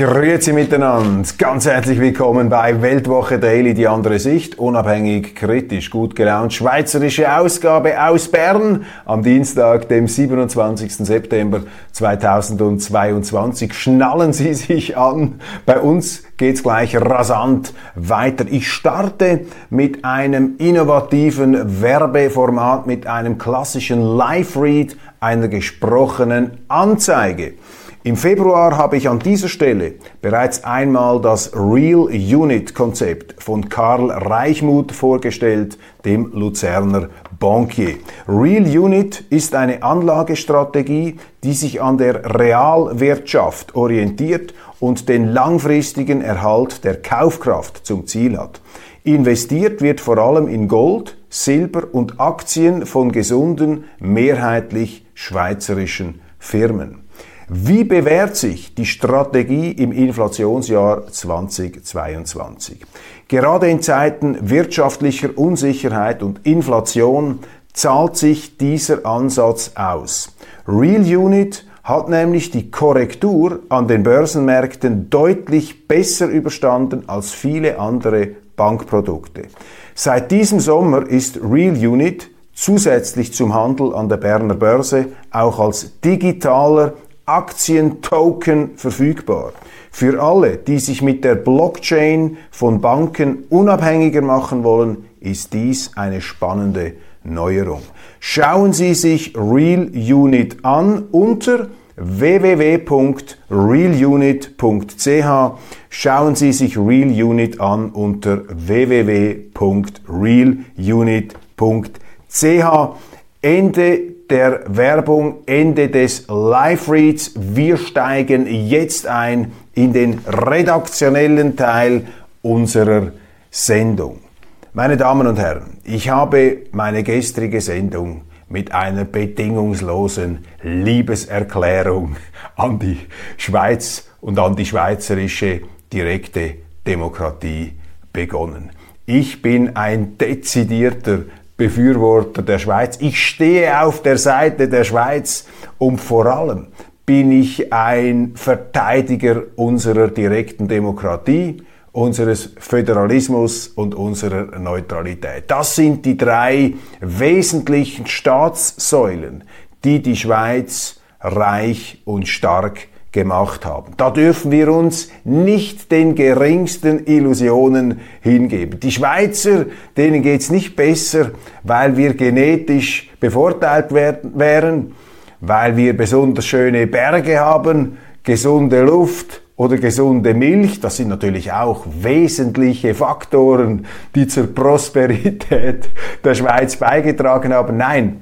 Grüezi miteinander, ganz herzlich willkommen bei Weltwoche Daily, die andere Sicht, unabhängig, kritisch, gut gelaunt, schweizerische Ausgabe aus Bern am Dienstag, dem 27. September 2022. Schnallen Sie sich an, bei uns geht's gleich rasant weiter. Ich starte mit einem innovativen Werbeformat, mit einem klassischen Live-Read einer gesprochenen Anzeige. Im Februar habe ich an dieser Stelle bereits einmal das Real Unit Konzept von Karl Reichmuth vorgestellt, dem Luzerner Bankier. Real Unit ist eine Anlagestrategie, die sich an der Realwirtschaft orientiert und den langfristigen Erhalt der Kaufkraft zum Ziel hat. Investiert wird vor allem in Gold, Silber und Aktien von gesunden, mehrheitlich schweizerischen Firmen. Wie bewährt sich die Strategie im Inflationsjahr 2022? Gerade in Zeiten wirtschaftlicher Unsicherheit und Inflation zahlt sich dieser Ansatz aus. Real Unit hat nämlich die Korrektur an den Börsenmärkten deutlich besser überstanden als viele andere Bankprodukte. Seit diesem Sommer ist Real Unit zusätzlich zum Handel an der Berner Börse auch als digitaler Aktientoken verfügbar. Für alle, die sich mit der Blockchain von Banken unabhängiger machen wollen, ist dies eine spannende Neuerung. Schauen Sie sich Real Unit an unter www.realunit.ch. Schauen Sie sich Real Unit an unter www.realunit.ch. Ende der Werbung, Ende des Live-Reads. Wir steigen jetzt ein in den redaktionellen Teil unserer Sendung. Meine Damen und Herren, ich habe meine gestrige Sendung mit einer bedingungslosen Liebeserklärung an die Schweiz und an die schweizerische direkte Demokratie begonnen. Ich bin ein dezidierter Befürworter der Schweiz. Ich stehe auf der Seite der Schweiz und vor allem bin ich ein Verteidiger unserer direkten Demokratie, unseres Föderalismus und unserer Neutralität. Das sind die drei wesentlichen Staatssäulen, die die Schweiz reich und stark gemacht haben. Da dürfen wir uns nicht den geringsten Illusionen hingeben. Die Schweizer, denen geht's nicht besser, weil wir genetisch bevorteilt werden, wären, weil wir besonders schöne Berge haben, gesunde Luft oder gesunde Milch. Das sind natürlich auch wesentliche Faktoren, die zur Prosperität der Schweiz beigetragen haben. Nein,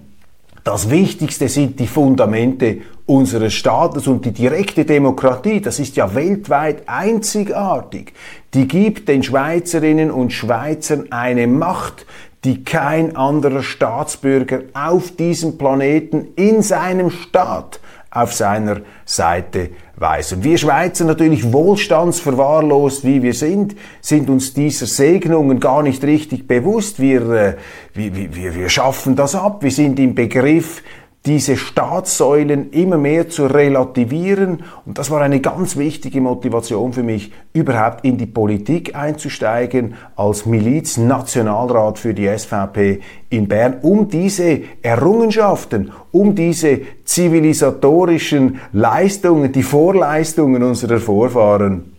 das Wichtigste sind die Fundamente unseres Staates und die direkte Demokratie, das ist ja weltweit einzigartig. Die gibt den Schweizerinnen und Schweizern eine Macht, die kein anderer Staatsbürger auf diesem Planeten in seinem Staat auf seiner Seite weiß. Und wir Schweizer natürlich wohlstandsverwahrlost, wie wir sind, sind uns dieser Segnungen gar nicht richtig bewusst. Wir, äh, wir, wir, wir schaffen das ab. Wir sind im Begriff, diese Staatssäulen immer mehr zu relativieren. Und das war eine ganz wichtige Motivation für mich, überhaupt in die Politik einzusteigen, als Miliz-Nationalrat für die SVP in Bern, um diese Errungenschaften, um diese zivilisatorischen Leistungen, die Vorleistungen unserer Vorfahren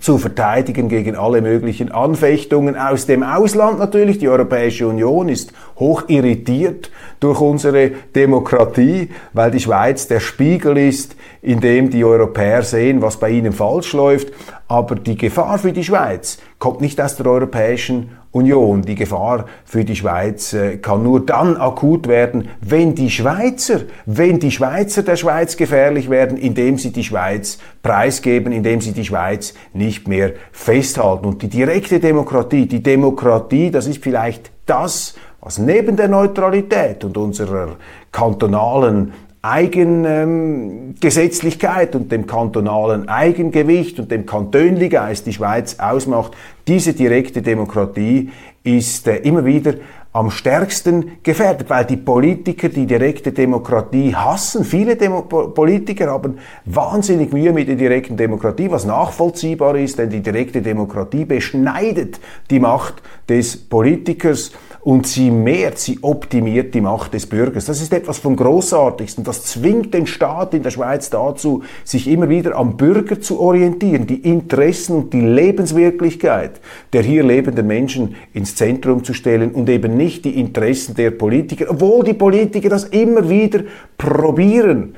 zu verteidigen gegen alle möglichen Anfechtungen aus dem Ausland natürlich. Die Europäische Union ist hoch irritiert durch unsere Demokratie, weil die Schweiz der Spiegel ist, in dem die Europäer sehen, was bei ihnen falsch läuft. Aber die Gefahr für die Schweiz kommt nicht aus der Europäischen Union. Die Gefahr für die Schweiz äh, kann nur dann akut werden, wenn die Schweizer, wenn die Schweizer der Schweiz gefährlich werden, indem sie die Schweiz preisgeben, indem sie die Schweiz nicht mehr festhalten. Und die direkte Demokratie, die Demokratie, das ist vielleicht das, was neben der Neutralität und unserer kantonalen Eigengesetzlichkeit ähm, und dem kantonalen Eigengewicht und dem Kantönligeist die Schweiz ausmacht, diese direkte Demokratie ist äh, immer wieder am stärksten gefährdet, weil die Politiker die direkte Demokratie hassen. Viele Demo Politiker haben wahnsinnig Mühe mit der direkten Demokratie, was nachvollziehbar ist, denn die direkte Demokratie beschneidet die Macht des Politikers und sie mehrt, sie optimiert die Macht des Bürgers. Das ist etwas vom Großartigsten. Das zwingt den Staat in der Schweiz dazu, sich immer wieder am Bürger zu orientieren, die Interessen und die Lebenswirklichkeit der hier lebenden Menschen ins Zentrum zu stellen und eben nicht die Interessen der Politiker, obwohl die Politiker das immer wieder probieren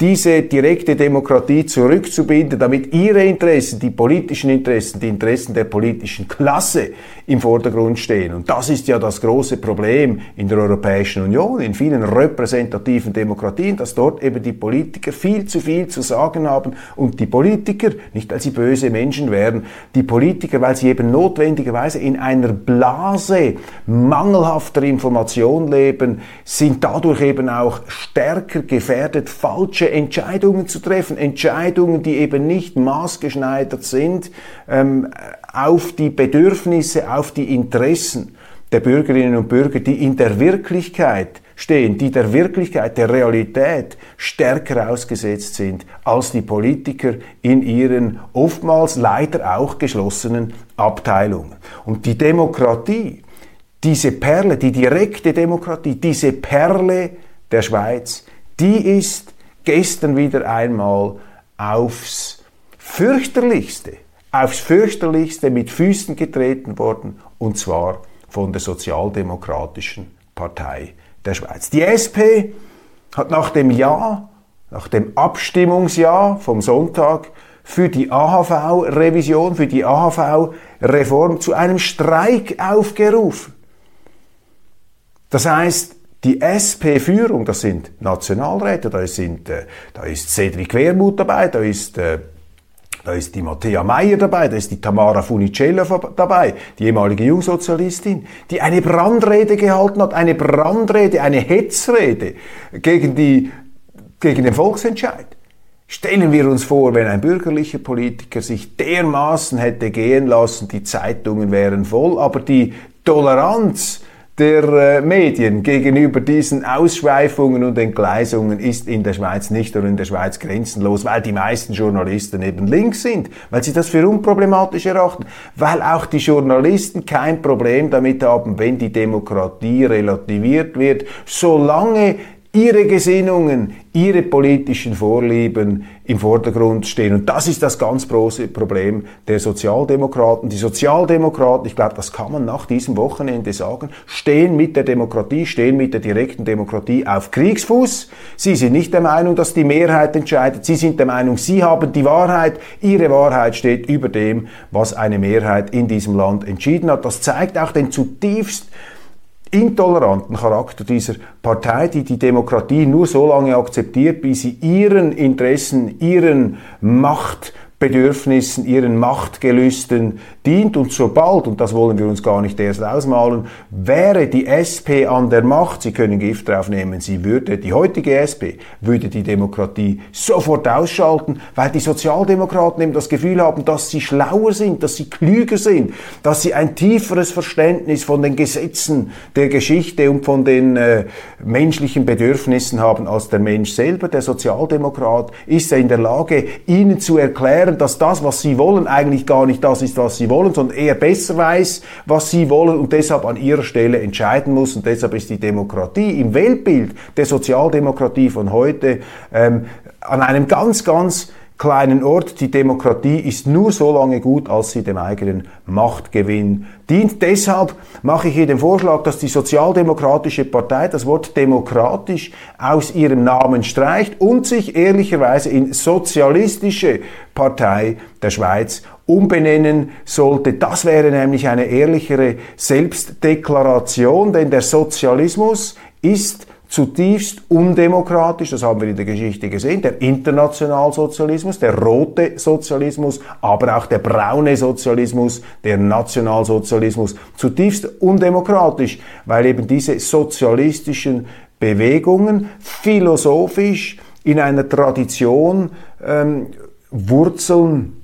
diese direkte Demokratie zurückzubinden, damit ihre Interessen, die politischen Interessen, die Interessen der politischen Klasse im Vordergrund stehen. Und das ist ja das große Problem in der Europäischen Union, in vielen repräsentativen Demokratien, dass dort eben die Politiker viel zu viel zu sagen haben und die Politiker, nicht weil sie böse Menschen wären, die Politiker, weil sie eben notwendigerweise in einer Blase mangelhafter Information leben, sind dadurch eben auch stärker gefährdet, falsche Entscheidungen zu treffen. Entscheidungen, die eben nicht maßgeschneidert sind ähm, auf die Bedürfnisse, auf die Interessen der Bürgerinnen und Bürger, die in der Wirklichkeit stehen, die der Wirklichkeit, der Realität stärker ausgesetzt sind als die Politiker in ihren oftmals leider auch geschlossenen Abteilungen. Und die Demokratie, diese Perle, die direkte Demokratie, diese Perle der Schweiz, die ist gestern wieder einmal aufs fürchterlichste, aufs fürchterlichste mit Füßen getreten worden, und zwar von der Sozialdemokratischen Partei der Schweiz. Die SP hat nach dem Ja, nach dem Abstimmungsjahr vom Sonntag für die AHV-Revision, für die AHV-Reform zu einem Streik aufgerufen. Das heißt, die SP-Führung, das sind Nationalräte, da, sind, äh, da ist Cedric Wermuth dabei, da ist, äh, da ist die Matthäa Meyer dabei, da ist die Tamara Funicella dabei, die ehemalige Jungsozialistin, die eine Brandrede gehalten hat, eine Brandrede, eine Hetzrede gegen, die, gegen den Volksentscheid. Stellen wir uns vor, wenn ein bürgerlicher Politiker sich dermaßen hätte gehen lassen, die Zeitungen wären voll, aber die Toleranz der äh, Medien gegenüber diesen Ausschweifungen und Entgleisungen ist in der Schweiz nicht nur in der Schweiz grenzenlos, weil die meisten Journalisten eben links sind, weil sie das für unproblematisch erachten, weil auch die Journalisten kein Problem damit haben, wenn die Demokratie relativiert wird, solange ihre Gesinnungen, ihre politischen Vorlieben im Vordergrund stehen. Und das ist das ganz große Problem der Sozialdemokraten. Die Sozialdemokraten, ich glaube, das kann man nach diesem Wochenende sagen, stehen mit der Demokratie, stehen mit der direkten Demokratie auf Kriegsfuß. Sie sind nicht der Meinung, dass die Mehrheit entscheidet. Sie sind der Meinung, sie haben die Wahrheit. Ihre Wahrheit steht über dem, was eine Mehrheit in diesem Land entschieden hat. Das zeigt auch den zutiefst intoleranten Charakter dieser Partei, die die Demokratie nur so lange akzeptiert, bis sie ihren Interessen, ihren Macht Bedürfnissen, ihren Machtgelüsten dient. Und sobald, und das wollen wir uns gar nicht erst ausmalen, wäre die SP an der Macht, Sie können Gift draufnehmen, sie würde, die heutige SP, würde die Demokratie sofort ausschalten, weil die Sozialdemokraten eben das Gefühl haben, dass sie schlauer sind, dass sie klüger sind, dass sie ein tieferes Verständnis von den Gesetzen der Geschichte und von den äh, menschlichen Bedürfnissen haben als der Mensch selber. Der Sozialdemokrat ist ja in der Lage, ihnen zu erklären, erklären, dass das, was sie wollen, eigentlich gar nicht das ist, was sie wollen, sondern eher besser weiß, was sie wollen und deshalb an ihrer Stelle entscheiden muss. Und deshalb ist die Demokratie im Weltbild der Sozialdemokratie von heute ähm, an einem ganz, ganz kleinen Ort. Die Demokratie ist nur so lange gut, als sie dem eigenen Machtgewinn dient. Deshalb mache ich hier den Vorschlag, dass die Sozialdemokratische Partei das Wort demokratisch aus ihrem Namen streicht und sich ehrlicherweise in Sozialistische Partei der Schweiz umbenennen sollte. Das wäre nämlich eine ehrlichere Selbstdeklaration, denn der Sozialismus ist zutiefst undemokratisch, das haben wir in der Geschichte gesehen, der Internationalsozialismus, der rote Sozialismus, aber auch der braune Sozialismus, der Nationalsozialismus, zutiefst undemokratisch, weil eben diese sozialistischen Bewegungen philosophisch in einer Tradition ähm, wurzeln,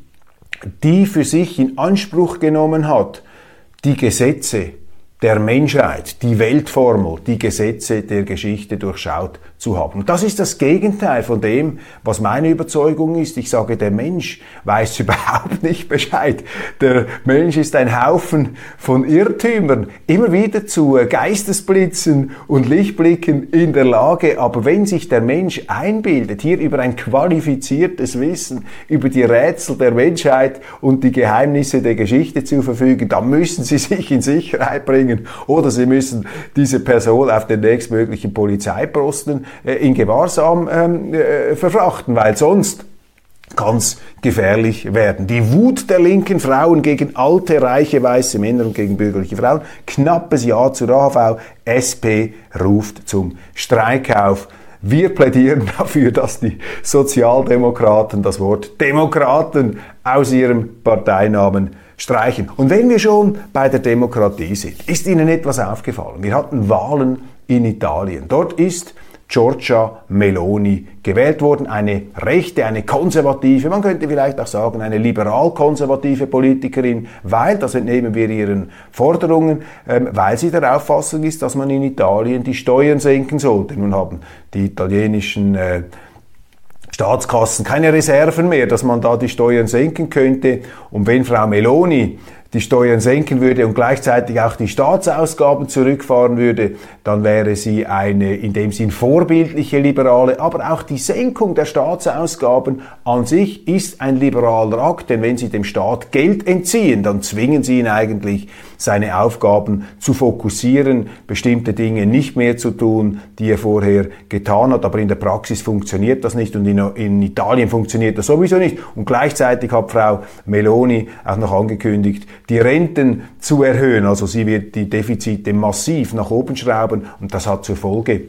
die für sich in Anspruch genommen hat, die Gesetze der Menschheit, die Weltformel, die Gesetze der Geschichte durchschaut zu haben. das ist das Gegenteil von dem, was meine Überzeugung ist. Ich sage, der Mensch weiß überhaupt nicht Bescheid. Der Mensch ist ein Haufen von Irrtümern, immer wieder zu Geistesblitzen und Lichtblicken in der Lage. Aber wenn sich der Mensch einbildet, hier über ein qualifiziertes Wissen, über die Rätsel der Menschheit und die Geheimnisse der Geschichte zu verfügen, dann müssen sie sich in Sicherheit bringen oder sie müssen diese Person auf den nächstmöglichen Polizeiposten äh, in Gewahrsam ähm, äh, verfrachten, weil sonst es gefährlich werden. Die Wut der linken Frauen gegen alte, reiche, weiße Männer und gegen bürgerliche Frauen. Knappes Ja zur AHV. SP ruft zum Streik auf. Wir plädieren dafür, dass die Sozialdemokraten das Wort Demokraten aus ihrem Parteinamen streichen. Und wenn wir schon bei der Demokratie sind, ist Ihnen etwas aufgefallen. Wir hatten Wahlen in Italien. Dort ist Giorgia Meloni gewählt worden. Eine rechte, eine konservative, man könnte vielleicht auch sagen, eine liberal-konservative Politikerin, weil, das entnehmen wir ihren Forderungen, ähm, weil sie der Auffassung ist, dass man in Italien die Steuern senken sollte. Nun haben die italienischen äh, Staatskassen keine Reserven mehr, dass man da die Steuern senken könnte. Und wenn Frau Meloni die Steuern senken würde und gleichzeitig auch die Staatsausgaben zurückfahren würde, dann wäre sie eine in dem Sinn vorbildliche Liberale. Aber auch die Senkung der Staatsausgaben an sich ist ein liberaler Akt, denn wenn Sie dem Staat Geld entziehen, dann zwingen Sie ihn eigentlich, seine Aufgaben zu fokussieren, bestimmte Dinge nicht mehr zu tun, die er vorher getan hat. Aber in der Praxis funktioniert das nicht und in, in Italien funktioniert das sowieso nicht. Und gleichzeitig hat Frau Meloni auch noch angekündigt, die Renten zu erhöhen. Also sie wird die Defizite massiv nach oben schrauben und das hat zur Folge,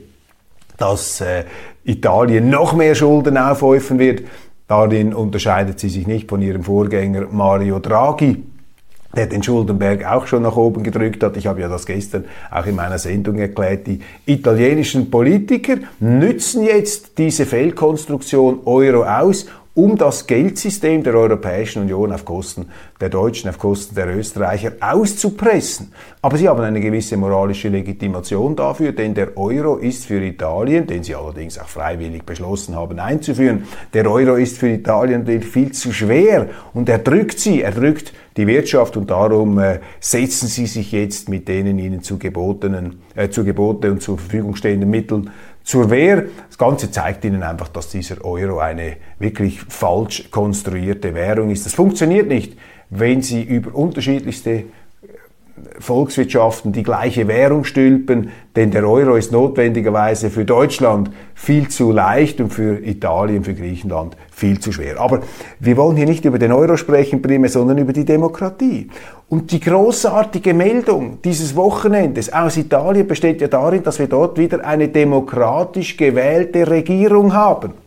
dass äh, Italien noch mehr Schulden aufhäufen wird. Darin unterscheidet sie sich nicht von ihrem Vorgänger Mario Draghi der den Schuldenberg auch schon nach oben gedrückt hat. Ich habe ja das gestern auch in meiner Sendung erklärt. Die italienischen Politiker nützen jetzt diese Fehlkonstruktion Euro aus, um das Geldsystem der Europäischen Union auf Kosten der Deutschen, auf Kosten der Österreicher auszupressen. Aber sie haben eine gewisse moralische Legitimation dafür, denn der Euro ist für Italien, den sie allerdings auch freiwillig beschlossen haben einzuführen, der Euro ist für Italien viel zu schwer und er drückt sie, er drückt die Wirtschaft und darum äh, setzen sie sich jetzt mit denen ihnen zu gebotenen, äh, zu Gebote und zur Verfügung stehenden Mitteln zur Wehr. Das Ganze zeigt Ihnen einfach, dass dieser Euro eine wirklich falsch konstruierte Währung ist. Das funktioniert nicht, wenn Sie über unterschiedlichste Volkswirtschaften die gleiche Währung stülpen, denn der Euro ist notwendigerweise für Deutschland viel zu leicht und für Italien, für Griechenland viel zu schwer. Aber wir wollen hier nicht über den Euro sprechen, primär, sondern über die Demokratie. Und die großartige Meldung dieses Wochenendes aus Italien besteht ja darin, dass wir dort wieder eine demokratisch gewählte Regierung haben.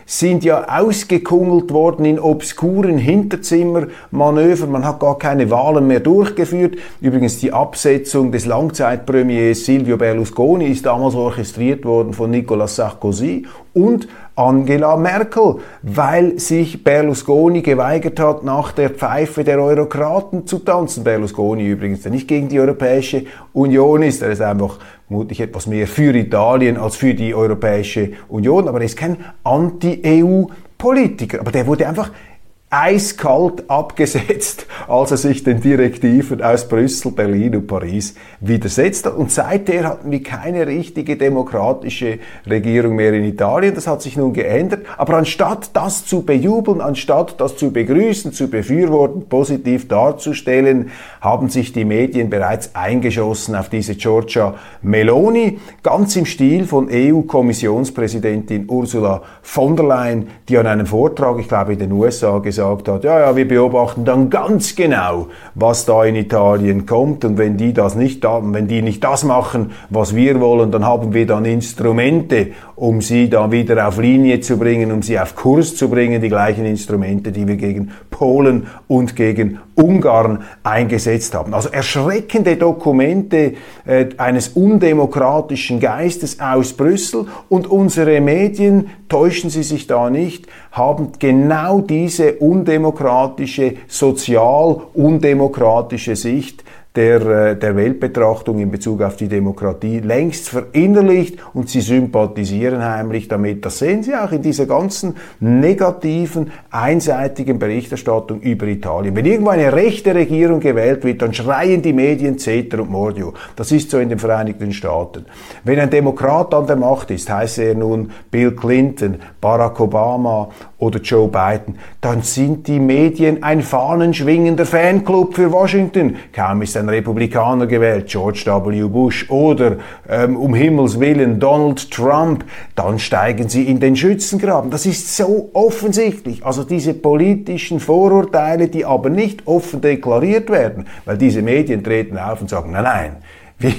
sind ja ausgekungelt worden in obskuren Hinterzimmermanövern. Man hat gar keine Wahlen mehr durchgeführt. Übrigens die Absetzung des Langzeitpremiers Silvio Berlusconi ist damals orchestriert worden von Nicolas Sarkozy und Angela Merkel, weil sich Berlusconi geweigert hat, nach der Pfeife der Eurokraten zu tanzen. Berlusconi übrigens, der nicht gegen die Europäische Union ist, er ist einfach vermutlich etwas mehr für Italien als für die Europäische Union, aber er ist kein Anti-EU-Politiker. Aber der wurde einfach eiskalt abgesetzt, als er sich den Direktiven aus Brüssel, Berlin und Paris widersetzt hat. Und seither hatten wir keine richtige demokratische Regierung mehr in Italien. Das hat sich nun geändert. Aber anstatt das zu bejubeln, anstatt das zu begrüßen, zu befürworten, positiv darzustellen, haben sich die Medien bereits eingeschossen auf diese Giorgia Meloni, ganz im Stil von EU-Kommissionspräsidentin Ursula von der Leyen, die an einem Vortrag, ich glaube in den USA, gesagt gesagt hat, ja, ja, wir beobachten dann ganz genau, was da in Italien kommt. Und wenn die das nicht, wenn die nicht das machen, was wir wollen, dann haben wir dann Instrumente, um sie da wieder auf Linie zu bringen, um sie auf Kurs zu bringen, die gleichen Instrumente, die wir gegen Polen und gegen Ungarn eingesetzt haben. Also erschreckende Dokumente äh, eines undemokratischen Geistes aus Brüssel und unsere Medien, täuschen Sie sich da nicht, haben genau diese undemokratische, sozial undemokratische Sicht der, äh, der Weltbetrachtung in Bezug auf die Demokratie längst verinnerlicht und sie sympathisieren heimlich damit. Das sehen Sie auch in dieser ganzen negativen, einseitigen Berichterstattung über Italien. Wenn irgendwo eine rechte Regierung gewählt wird, dann schreien die Medien Ceter und Mordio. Das ist so in den Vereinigten Staaten. Wenn ein Demokrat an der Macht ist, heißt er nun Bill Clinton, Barack Obama oder Joe Biden, dann sind die Medien ein fahnenschwingender Fanclub für Washington. Kaum ist ein Republikaner gewählt, George W. Bush oder ähm, um Himmels willen Donald Trump, dann steigen sie in den Schützengraben. Das ist so offensichtlich. Also diese politischen Vorurteile, die aber nicht offen deklariert werden, weil diese Medien treten auf und sagen, nein, nein, wir,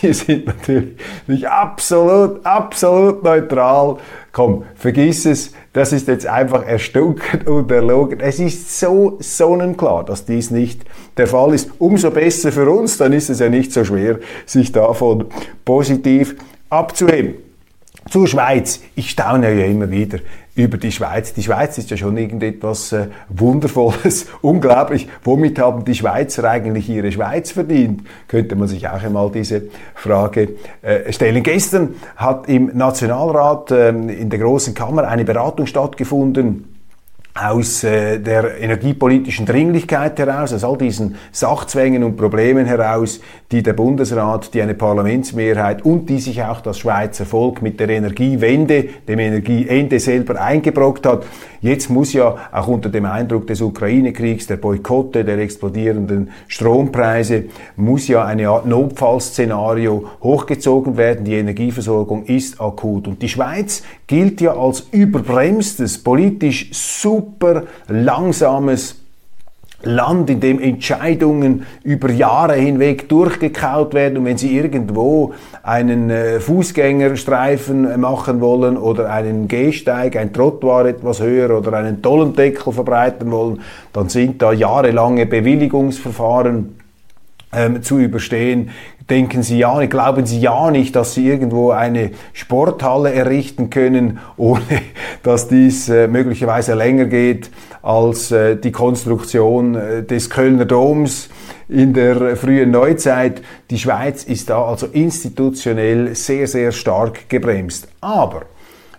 wir sind natürlich absolut, absolut neutral. Komm, vergiss es, das ist jetzt einfach erstunken und erlogen. Es ist so sonnenklar, dass dies nicht der Fall ist. Umso besser für uns, dann ist es ja nicht so schwer, sich davon positiv abzuheben. Zur Schweiz. Ich staune ja immer wieder über die Schweiz. Die Schweiz ist ja schon irgendetwas äh, Wundervolles, unglaublich. Womit haben die Schweizer eigentlich ihre Schweiz verdient? Könnte man sich auch einmal diese Frage äh, stellen. Gestern hat im Nationalrat äh, in der Großen Kammer eine Beratung stattgefunden aus äh, der energiepolitischen Dringlichkeit heraus, aus all diesen Sachzwängen und Problemen heraus, die der Bundesrat, die eine Parlamentsmehrheit und die sich auch das Schweizer Volk mit der Energiewende, dem Energieende selber eingebrockt hat. Jetzt muss ja auch unter dem Eindruck des Ukraine-Kriegs, der Boykotte, der explodierenden Strompreise, muss ja eine Art Notfallszenario hochgezogen werden. Die Energieversorgung ist akut. Und die Schweiz gilt ja als überbremstes, politisch super langsames Land, in dem Entscheidungen über Jahre hinweg durchgekaut werden und wenn Sie irgendwo einen äh, Fußgängerstreifen machen wollen oder einen Gehsteig, ein Trottoir etwas höher oder einen Tollendeckel verbreiten wollen, dann sind da jahrelange Bewilligungsverfahren ähm, zu überstehen. Denken Sie ja, glauben Sie ja nicht, dass Sie irgendwo eine Sporthalle errichten können, ohne dass dies äh, möglicherweise länger geht als äh, die Konstruktion äh, des Kölner Doms in der frühen Neuzeit. Die Schweiz ist da also institutionell sehr, sehr stark gebremst. Aber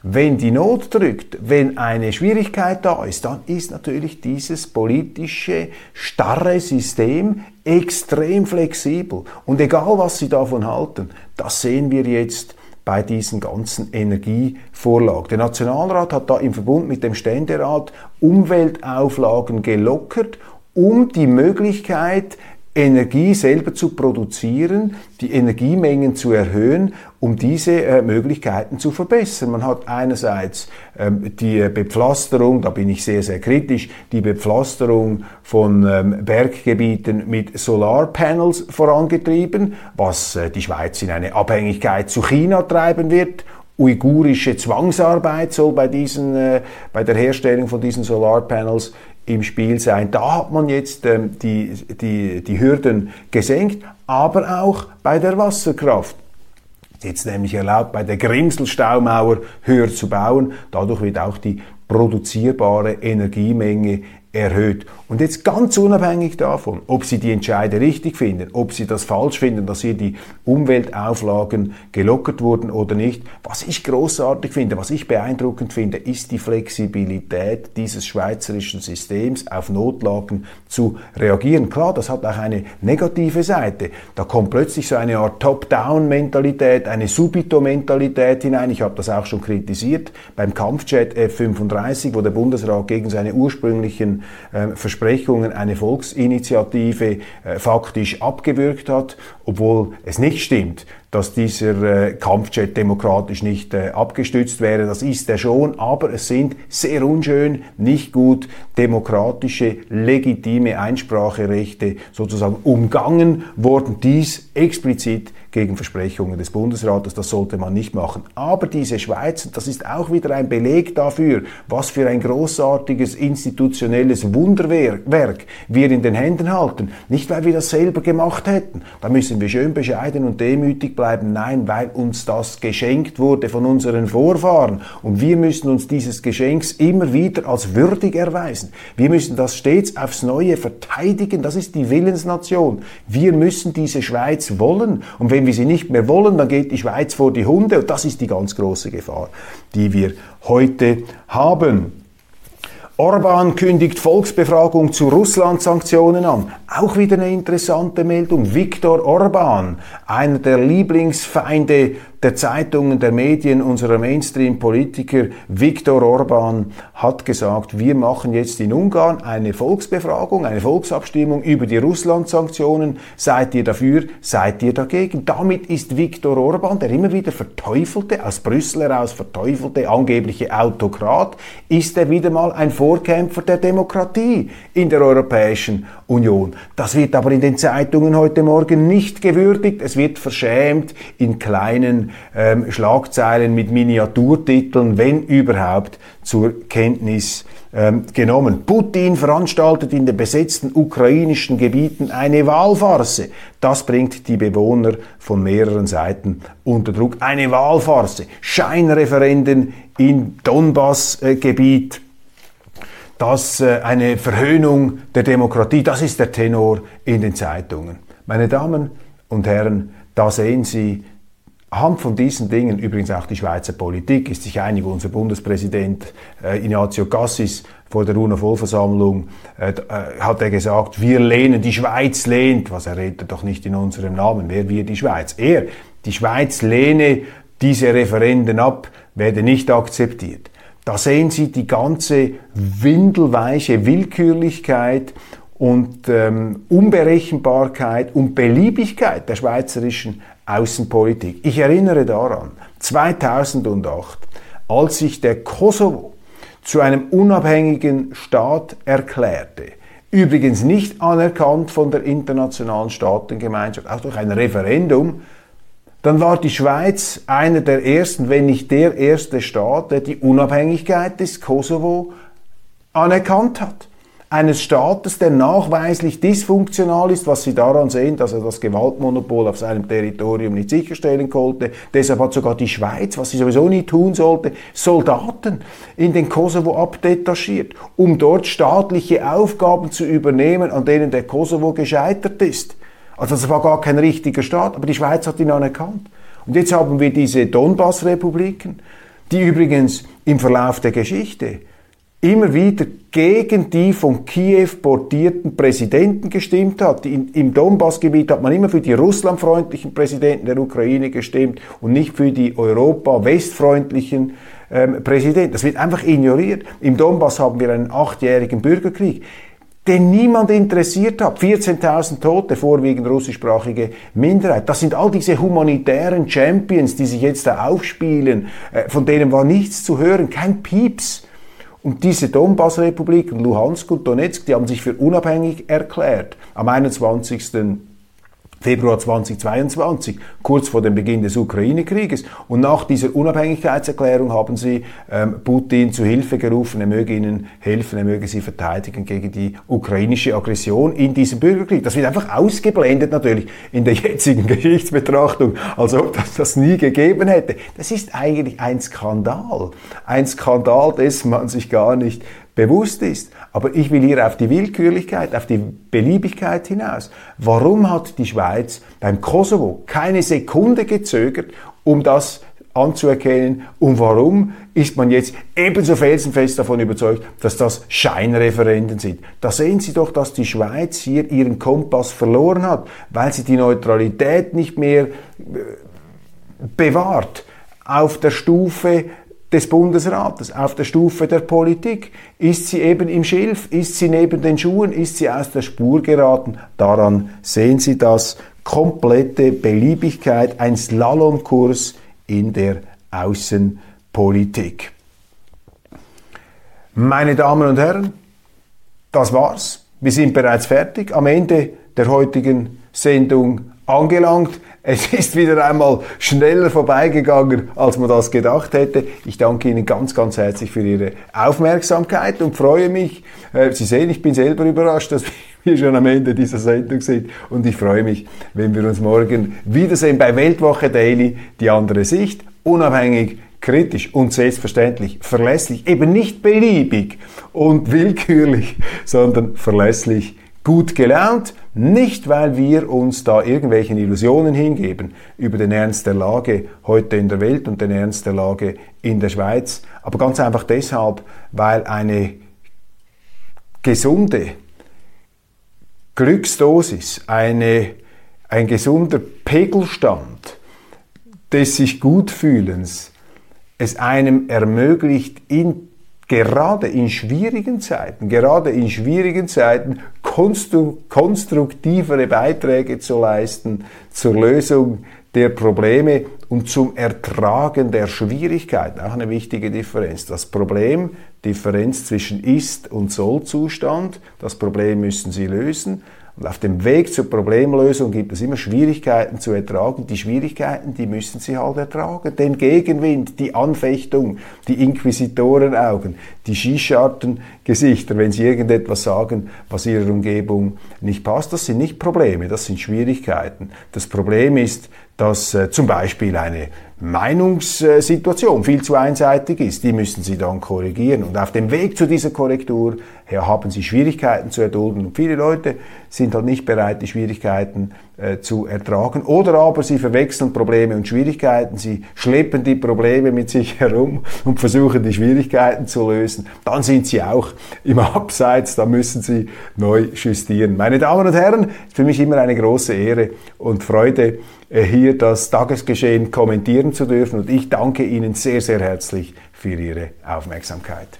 wenn die Not drückt, wenn eine Schwierigkeit da ist, dann ist natürlich dieses politische, starre System extrem flexibel. Und egal, was Sie davon halten, das sehen wir jetzt bei diesen ganzen Energievorlagen. Der Nationalrat hat da im Verbund mit dem Ständerat Umweltauflagen gelockert, um die Möglichkeit, Energie selber zu produzieren, die Energiemengen zu erhöhen, um diese äh, Möglichkeiten zu verbessern. Man hat einerseits ähm, die Bepflasterung, da bin ich sehr, sehr kritisch, die Bepflasterung von ähm, Berggebieten mit Solarpanels vorangetrieben, was äh, die Schweiz in eine Abhängigkeit zu China treiben wird uigurische Zwangsarbeit soll bei, diesen, äh, bei der Herstellung von diesen Solarpanels im Spiel sein. Da hat man jetzt ähm, die, die, die Hürden gesenkt, aber auch bei der Wasserkraft. Jetzt nämlich erlaubt, bei der Grimselstaumauer höher zu bauen. Dadurch wird auch die produzierbare Energiemenge erhöht. Und jetzt ganz unabhängig davon, ob Sie die Entscheide richtig finden, ob Sie das falsch finden, dass hier die Umweltauflagen gelockert wurden oder nicht, was ich großartig finde, was ich beeindruckend finde, ist die Flexibilität dieses schweizerischen Systems auf Notlagen zu reagieren. Klar, das hat auch eine negative Seite. Da kommt plötzlich so eine Art Top-Down-Mentalität, eine Subito-Mentalität hinein. Ich habe das auch schon kritisiert beim Kampfjet F-35, wo der Bundesrat gegen seine ursprünglichen äh, Versprechungen eine Volksinitiative äh, faktisch abgewürgt hat, obwohl es nicht stimmt, dass dieser äh, Kampfjet demokratisch nicht äh, abgestützt wäre. Das ist er schon, aber es sind sehr unschön, nicht gut demokratische, legitime Einspracherechte sozusagen umgangen worden. Dies explizit gegen Versprechungen des Bundesrates. Das sollte man nicht machen. Aber diese Schweiz, das ist auch wieder ein Beleg dafür, was für ein großartiges institutionelles Wunderwerk wir in den Händen halten. Nicht, weil wir das selber gemacht hätten. Da müssen wir schön bescheiden und demütig bleiben. Nein, weil uns das geschenkt wurde von unseren Vorfahren. Und wir müssen uns dieses Geschenks immer wieder als würdig erweisen. Wir müssen das stets aufs Neue verteidigen. Das ist die Willensnation. Wir müssen diese Schweiz wollen. Und wenn wir sie nicht mehr wollen, dann geht die Schweiz vor die Hunde und das ist die ganz große Gefahr, die wir heute haben. Orban kündigt Volksbefragung zu Russland-Sanktionen an. Auch wieder eine interessante Meldung. Viktor Orban, einer der Lieblingsfeinde der Zeitungen, der Medien, unserer Mainstream-Politiker Viktor Orban hat gesagt, wir machen jetzt in Ungarn eine Volksbefragung, eine Volksabstimmung über die Russland-Sanktionen. Seid ihr dafür? Seid ihr dagegen? Damit ist Viktor Orban, der immer wieder verteufelte, aus Brüssel heraus verteufelte, angebliche Autokrat, ist er wieder mal ein Vorkämpfer der Demokratie in der Europäischen Union. Das wird aber in den Zeitungen heute Morgen nicht gewürdigt. Es wird verschämt in kleinen ähm, Schlagzeilen mit Miniaturtiteln, wenn überhaupt, zur Kenntnis ähm, genommen. Putin veranstaltet in den besetzten ukrainischen Gebieten eine Wahlfarce. Das bringt die Bewohner von mehreren Seiten unter Druck. Eine Wahlfarce. Scheinreferenden im Donbass-Gebiet. Das äh, eine Verhöhnung der Demokratie, das ist der Tenor in den Zeitungen. Meine Damen und Herren, da sehen Sie Anhand von diesen Dingen, übrigens auch die Schweizer Politik, ist sich einig, unser Bundespräsident äh, Ignazio Cassis vor der UNO-Vollversammlung äh, äh, hat er gesagt, wir lehnen, die Schweiz lehnt, was er redet doch nicht in unserem Namen, wer wir die Schweiz? Er, die Schweiz lehne diese Referenden ab, werde nicht akzeptiert. Da sehen Sie die ganze windelweiche Willkürlichkeit und ähm, Unberechenbarkeit und Beliebigkeit der schweizerischen Außenpolitik. Ich erinnere daran, 2008, als sich der Kosovo zu einem unabhängigen Staat erklärte, übrigens nicht anerkannt von der internationalen Staatengemeinschaft, auch durch ein Referendum, dann war die Schweiz einer der ersten, wenn nicht der erste Staat, der die Unabhängigkeit des Kosovo anerkannt hat eines Staates, der nachweislich dysfunktional ist, was Sie daran sehen, dass er das Gewaltmonopol auf seinem Territorium nicht sicherstellen konnte. Deshalb hat sogar die Schweiz, was sie sowieso nie tun sollte, Soldaten in den Kosovo abdetachiert, um dort staatliche Aufgaben zu übernehmen, an denen der Kosovo gescheitert ist. Also das war gar kein richtiger Staat, aber die Schweiz hat ihn anerkannt. Und jetzt haben wir diese Donbass-Republiken, die übrigens im Verlauf der Geschichte immer wieder gegen die von Kiew portierten Präsidenten gestimmt hat. In, Im Donbassgebiet hat man immer für die russlandfreundlichen Präsidenten der Ukraine gestimmt und nicht für die Europa-westfreundlichen ähm, Präsidenten. Das wird einfach ignoriert. Im Donbass haben wir einen achtjährigen Bürgerkrieg. Den niemand interessiert hat. 14.000 Tote, vorwiegend russischsprachige Minderheit. Das sind all diese humanitären Champions, die sich jetzt da aufspielen. Äh, von denen war nichts zu hören, kein Pieps. Und diese Donbass-Republiken, Luhansk und Donetsk, die haben sich für unabhängig erklärt. Am 21. Februar 2022, kurz vor dem Beginn des Ukraine-Krieges. Und nach dieser Unabhängigkeitserklärung haben sie ähm, Putin zu Hilfe gerufen, er möge ihnen helfen, er möge sie verteidigen gegen die ukrainische Aggression in diesem Bürgerkrieg. Das wird einfach ausgeblendet natürlich in der jetzigen Geschichtsbetrachtung, als ob das das nie gegeben hätte. Das ist eigentlich ein Skandal. Ein Skandal, dessen man sich gar nicht bewusst ist. Aber ich will hier auf die Willkürlichkeit, auf die Beliebigkeit hinaus. Warum hat die Schweiz beim Kosovo keine Sekunde gezögert, um das anzuerkennen und warum ist man jetzt ebenso felsenfest davon überzeugt, dass das Scheinreferenden sind. Da sehen Sie doch, dass die Schweiz hier ihren Kompass verloren hat, weil sie die Neutralität nicht mehr äh, bewahrt auf der Stufe des Bundesrates, auf der Stufe der Politik. Ist sie eben im Schilf? Ist sie neben den Schuhen? Ist sie aus der Spur geraten? Daran sehen Sie das. Komplette Beliebigkeit, ein Slalomkurs in der Außenpolitik. Meine Damen und Herren, das war's. Wir sind bereits fertig. Am Ende der heutigen Sendung angelangt. Es ist wieder einmal schneller vorbeigegangen, als man das gedacht hätte. Ich danke Ihnen ganz, ganz herzlich für Ihre Aufmerksamkeit und freue mich. Äh, Sie sehen, ich bin selber überrascht, dass wir schon am Ende dieser Sendung sind. Und ich freue mich, wenn wir uns morgen wiedersehen bei Weltwoche Daily, die andere Sicht, unabhängig, kritisch und selbstverständlich verlässlich, eben nicht beliebig und willkürlich, sondern verlässlich gut gelaunt, nicht weil wir uns da irgendwelchen Illusionen hingeben über den Ernst der Lage heute in der Welt und den Ernst der Lage in der Schweiz, aber ganz einfach deshalb, weil eine gesunde Glücksdosis, eine, ein gesunder Pegelstand des sich Gutfühlens es einem ermöglicht, in gerade in schwierigen Zeiten, gerade in schwierigen Zeiten konstruktivere Beiträge zu leisten zur Lösung der Probleme und zum Ertragen der Schwierigkeiten. Auch eine wichtige Differenz. Das Problem, Differenz zwischen Ist- und Soll-Zustand, das Problem müssen Sie lösen. Und auf dem Weg zur Problemlösung gibt es immer Schwierigkeiten zu ertragen. Die Schwierigkeiten, die müssen Sie halt ertragen. Den Gegenwind, die Anfechtung, die Inquisitorenaugen, die Skischartengesichter, wenn Sie irgendetwas sagen, was Ihrer Umgebung nicht passt, das sind nicht Probleme, das sind Schwierigkeiten. Das Problem ist, dass äh, zum Beispiel eine Meinungssituation viel zu einseitig ist, die müssen Sie dann korrigieren. Und auf dem Weg zu dieser Korrektur haben Sie Schwierigkeiten zu erdulden. Und viele Leute sind halt nicht bereit, die Schwierigkeiten äh, zu ertragen. Oder aber sie verwechseln Probleme und Schwierigkeiten. Sie schleppen die Probleme mit sich herum und versuchen die Schwierigkeiten zu lösen. Dann sind sie auch im Abseits. Da müssen sie neu justieren. Meine Damen und Herren, für mich immer eine große Ehre und Freude, äh, hier das Tagesgeschehen kommentieren zu dürfen. Und ich danke Ihnen sehr, sehr herzlich für Ihre Aufmerksamkeit.